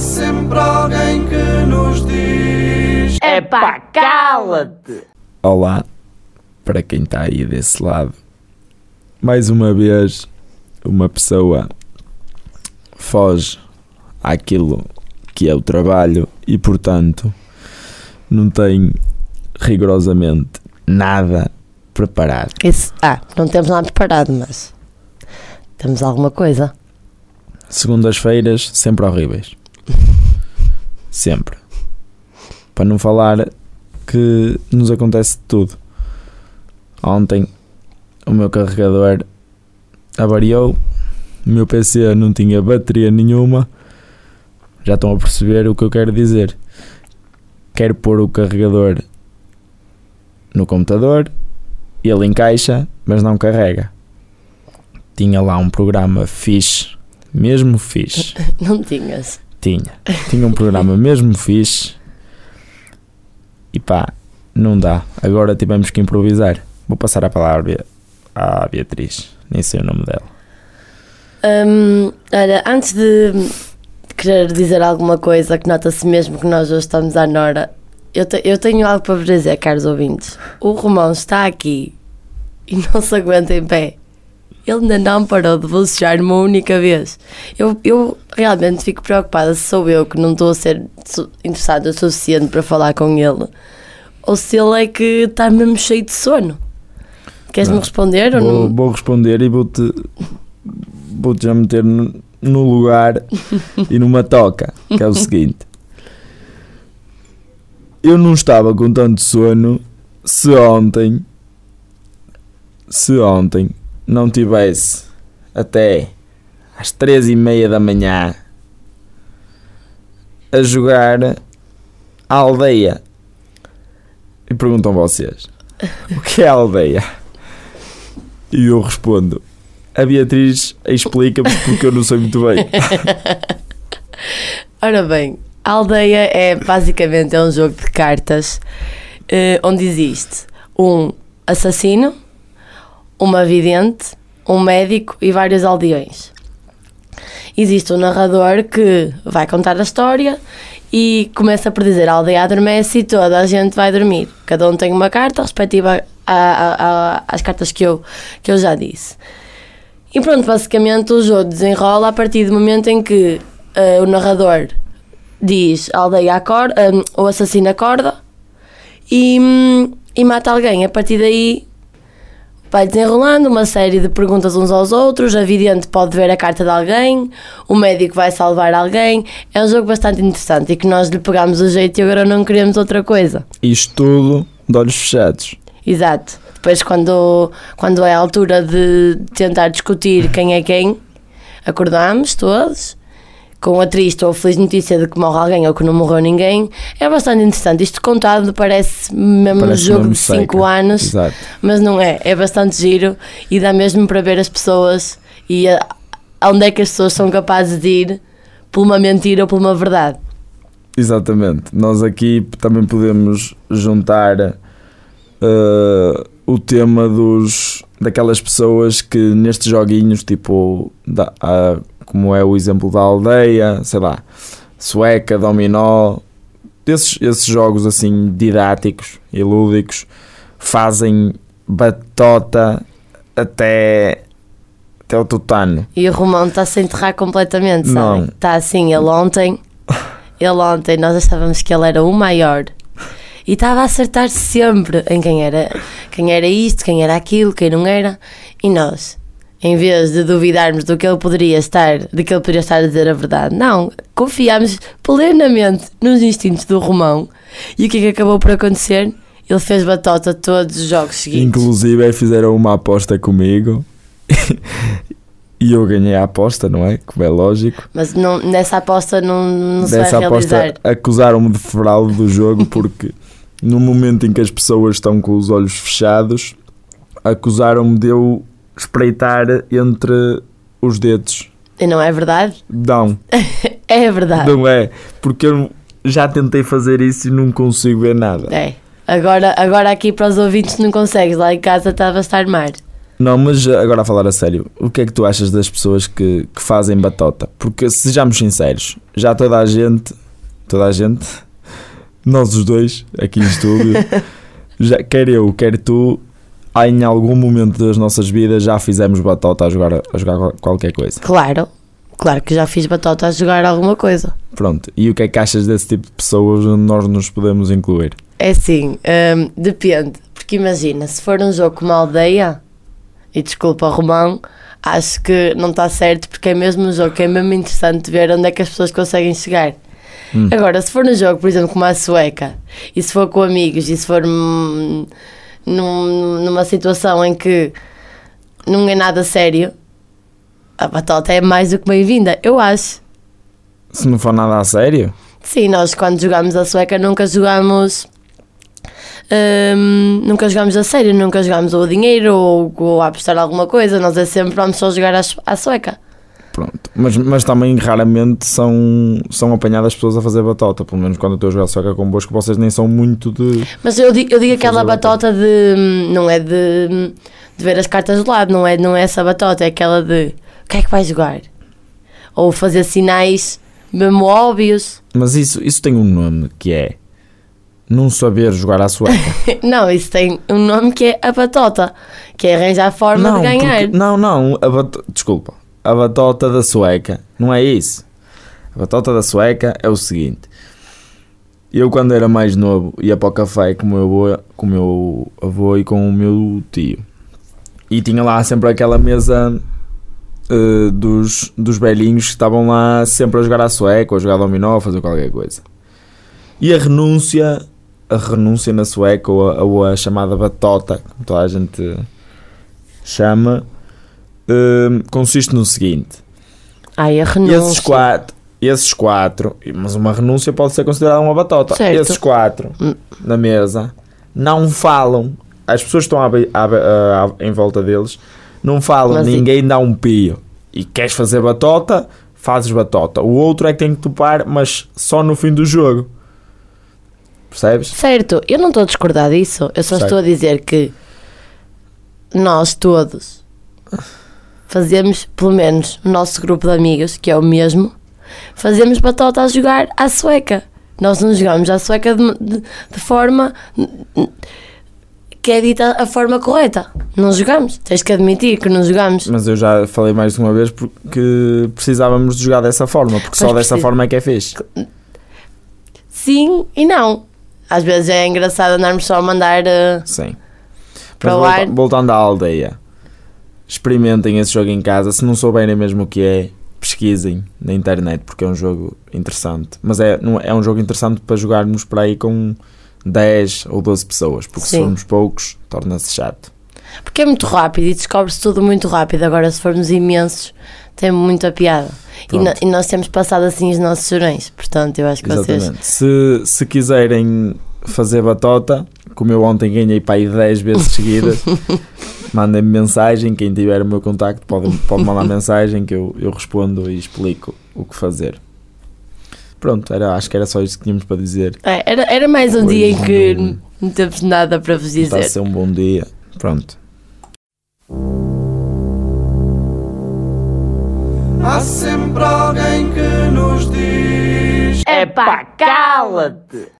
sempre alguém que nos diz: É pá, cala-te! Olá, para quem está aí desse lado. Mais uma vez, uma pessoa foge àquilo que é o trabalho e, portanto, não tem rigorosamente nada preparado. Isso, ah, não temos nada preparado, mas temos alguma coisa. Segundas-feiras, sempre horríveis. Sempre. Para não falar que nos acontece tudo. Ontem o meu carregador avariou, o meu PC não tinha bateria nenhuma. Já estão a perceber o que eu quero dizer. Quero pôr o carregador no computador, ele encaixa, mas não carrega. Tinha lá um programa fixe, mesmo fixe. Não tinhas. Tinha. Tinha um programa mesmo fixe. E pá, não dá. Agora tivemos que improvisar. Vou passar a palavra à Beatriz. Nem sei o nome dela. Hum, olha, antes de querer dizer alguma coisa que nota-se mesmo que nós hoje estamos à Nora, eu, te- eu tenho algo para vos dizer, caros ouvintes. O Romão está aqui e não se aguenta em pé. Ele ainda não parou de bocejar uma única vez. Eu, eu realmente fico preocupada se sou eu que não estou a ser interessada o suficiente para falar com ele ou se ele é que está mesmo cheio de sono. Queres-me responder ou Vou, não? vou responder e vou-te vou-te já meter no, no lugar e numa toca, que é o seguinte. Eu não estava com tanto sono se ontem se ontem não tivesse até às três e meia da manhã a jogar a aldeia. E perguntam vocês, o que é a aldeia? E eu respondo, a Beatriz explica-me porque eu não sei muito bem. Ora bem, a aldeia é basicamente é um jogo de cartas eh, onde existe um assassino, uma vidente, um médico e vários aldeões. Existe um narrador que vai contar a história e começa por dizer a aldeia adormece e toda a gente vai dormir. Cada um tem uma carta respectiva às cartas que eu, que eu já disse. E pronto, basicamente o jogo desenrola a partir do momento em que eh, o narrador diz a aldeia acorda, eh, o assassino acorda e, hum, e mata alguém. A partir daí vai desenrolando uma série de perguntas uns aos outros. A vidente pode ver a carta de alguém, o médico vai salvar alguém. É um jogo bastante interessante e que nós lhe pegamos o jeito e agora não queremos outra coisa. Isto tudo de olhos fechados. Exato. Depois, quando, quando é a altura de tentar discutir quem é quem, acordamos todos com a triste ou a feliz notícia de que morre alguém ou que não morreu ninguém. É bastante interessante. Isto contado parece mesmo um Parece jogo mesmo de 5 seca. anos, Exato. mas não é. É bastante giro e dá mesmo para ver as pessoas e a, aonde é que as pessoas são capazes de ir por uma mentira ou por uma verdade. Exatamente. Nós aqui também podemos juntar eh, o tema dos daquelas pessoas que nestes joguinhos, tipo, da, a- como é o exemplo da aldeia, sei lá, sueca, dominó, esses, esses jogos assim didáticos e lúdicos fazem batota até, até o tutano. E o Romão está-se a enterrar completamente, Não. sabem? Está assim, ele ontem, ele ontem, nós achávamos que ele era o maior e estava a acertar sempre em quem era, quem era isto, quem era aquilo, quem não era. E nós, em vez de duvidarmos do que ele poderia estar, de que ele poderia estar a dizer a verdade, não, confiámos plenamente nos instintos do Romão. E o que é que acabou por acontecer? Ele fez batota todos os jogos seguintes. Inclusive fizeram uma aposta comigo e eu ganhei a aposta, não é? Como é lógico. Mas não, nessa aposta não, não se vai realizar. aposta acusaram-me de fraude do jogo porque no momento em que as pessoas estão com os olhos fechados, acusaram-me de eu espreitar entre os dedos. E não é verdade? Não, É verdade. não é, porque eu já tentei fazer isso e não consigo ver nada. É. Agora, agora aqui para os ouvintes não consegues, lá em casa estava a estar mar. Não, mas agora a falar a sério, o que é que tu achas das pessoas que, que fazem batota? Porque sejamos sinceros, já toda a gente, toda a gente, nós os dois aqui no estúdio, já, quer eu, quer tu, em algum momento das nossas vidas já fizemos batota a jogar, a jogar qual- qualquer coisa. Claro, claro que já fiz batota a jogar alguma coisa. Pronto, e o que é que achas desse tipo de pessoas onde nós nos podemos incluir? É assim, hum, depende. Porque imagina, se for um jogo como a aldeia, e desculpa Romão, acho que não está certo porque é mesmo um jogo que é mesmo interessante ver onde é que as pessoas conseguem chegar. Hum. Agora, se for um jogo, por exemplo, como a sueca, e se for com amigos, e se for hum, num- numa situação em que não é nada sério, a batota é mais do que bem-vinda, eu acho. Se não for nada a sério, Sim, nós quando jogamos a sueca nunca jogamos. hum, nunca jogamos a sério, nunca jogamos ou o dinheiro ou, ou a apostar alguma coisa, nós é sempre vamos só jogar à, à sueca. Pronto. Mas, mas também raramente são, são apanhadas pessoas a fazer batota, pelo menos quando eu estou a jogar soca convosco, vocês nem são muito de. Mas eu digo, eu digo aquela batota. batota de. não é de, de ver as cartas de lado, não é, não é essa batota, é aquela de o que é que vai jogar? Ou fazer sinais mesmo óbvios. Mas isso, isso tem um nome que é não saber jogar à sueca. Não, isso tem um nome que é a batota, que é arranjar a forma de ganhar. porque- não, não, a bato- desculpa. A batota da sueca, não é isso. A batota da sueca é o seguinte. Eu quando era mais novo ia para o café com o meu avô, com o meu avô e com o meu tio. E tinha lá sempre aquela mesa eh, dos, dos velhinhos que estavam lá sempre a jogar à sueca, ou a jogar dominó, a fazer qualquer coisa. E a renúncia, a renúncia na sueca, ou a, ou a chamada batota, como toda a gente chama, eh, consiste no seguinte. Ai, a Esses renúncia. quatro, esses quatro, mas uma renúncia pode ser considerada uma batota. Certo. Esses quatro Hum. na mesa não falam. As pessoas que estão à à à- em volta deles não falam, Mas e- ninguém dá um pio. E queres fazer batota? Fazes batota. O outro é que tem que topar, mas só no fim do jogo. Percebes? Certo, eu não estou a discordar disso, eu só Certo. estou a dizer que nós todos fazemos, pelo menos o nosso grupo de amigos, que é o mesmo, fazemos batota a jogar à sueca. Nós não jogamos à sueca de, de- de forma que é dita a forma correta. Não jogamos. Tens que admitir que não jogamos. Mas eu já falei mais de uma vez porque precisávamos de jogar dessa forma, porque só Mas dessa forma é que é fixe. Sim e não. Às vezes é engraçado andarmos só a mandar. eh, Sim. Para Mas o volta- ar. voltando à aldeia, experimentem esse jogo em casa. Se não souberem mesmo o que é, pesquisem na internet porque é um jogo interessante. Mas é, não, é um jogo interessante para jogarmos para aí com 10 ou 12 pessoas, porque se Sim. formos poucos, torna-se chato. Porque é muito rápido e descobre-se tudo muito rápido. Agora, se formos imensos, tem muita piada. E, no- e nós temos passado assim os nossos serões. Portanto, eu acho que vocês. Exatamente. Se, se quiserem fazer batota, como eu ontem ganhei para aí 10 vezes seguidas, mandem-me mensagem. Quem tiver o meu contacto pode, pode mandar mensagem que eu, eu respondo e explico o que fazer. Pronto, era, acho que era só isso que tínhamos para dizer. É, era, era mais um Hoje dia em que não- não temos nada para vos Está a dizer. ser um bom dia. Pronto. Há sempre alguém que nos diz. É pá, cala-te!